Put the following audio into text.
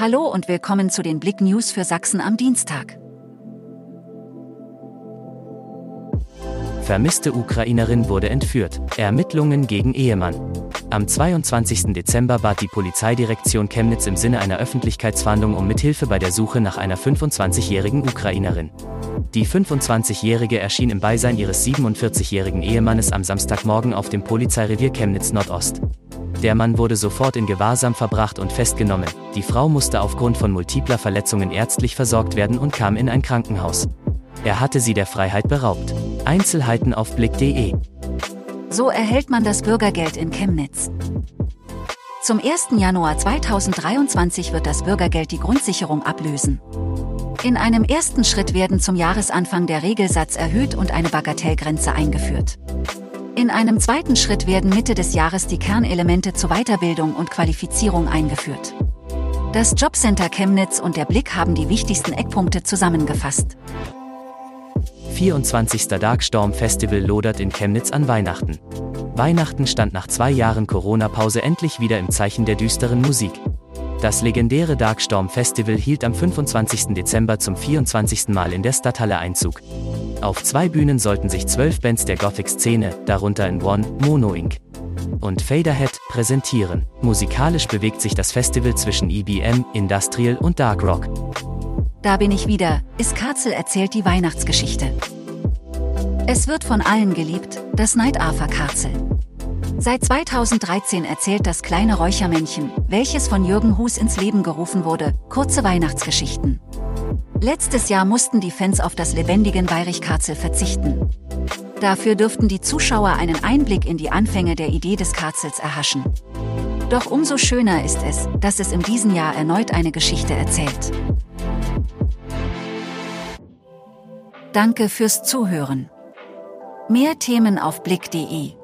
Hallo und willkommen zu den Blick News für Sachsen am Dienstag. Vermisste Ukrainerin wurde entführt. Ermittlungen gegen Ehemann. Am 22. Dezember bat die Polizeidirektion Chemnitz im Sinne einer Öffentlichkeitsfahndung um Mithilfe bei der Suche nach einer 25-jährigen Ukrainerin. Die 25-jährige erschien im Beisein ihres 47-jährigen Ehemannes am Samstagmorgen auf dem Polizeirevier Chemnitz Nordost. Der Mann wurde sofort in Gewahrsam verbracht und festgenommen. Die Frau musste aufgrund von multipler Verletzungen ärztlich versorgt werden und kam in ein Krankenhaus. Er hatte sie der Freiheit beraubt. Einzelheiten auf blick.de. So erhält man das Bürgergeld in Chemnitz. Zum 1. Januar 2023 wird das Bürgergeld die Grundsicherung ablösen. In einem ersten Schritt werden zum Jahresanfang der Regelsatz erhöht und eine Bagatellgrenze eingeführt. In einem zweiten Schritt werden Mitte des Jahres die Kernelemente zur Weiterbildung und Qualifizierung eingeführt. Das Jobcenter Chemnitz und der Blick haben die wichtigsten Eckpunkte zusammengefasst. 24. Darkstorm Festival lodert in Chemnitz an Weihnachten. Weihnachten stand nach zwei Jahren Corona-Pause endlich wieder im Zeichen der düsteren Musik. Das legendäre Darkstorm Festival hielt am 25. Dezember zum 24. Mal in der Stadthalle Einzug. Auf zwei Bühnen sollten sich zwölf Bands der Gothic-Szene, darunter in One, Mono Inc. und Faderhead, präsentieren. Musikalisch bewegt sich das Festival zwischen EBM, Industrial und Dark Rock. Da bin ich wieder, ist Karzel erzählt die Weihnachtsgeschichte. Es wird von allen geliebt, das Night Arthur Karzel. Seit 2013 erzählt das kleine Räuchermännchen, welches von Jürgen Hus ins Leben gerufen wurde, kurze Weihnachtsgeschichten. Letztes Jahr mussten die Fans auf das lebendigen Weirich Karzel verzichten. Dafür dürften die Zuschauer einen Einblick in die Anfänge der Idee des Karzels erhaschen. Doch umso schöner ist es, dass es in diesem Jahr erneut eine Geschichte erzählt. Danke fürs Zuhören. Mehr Themen auf blick.de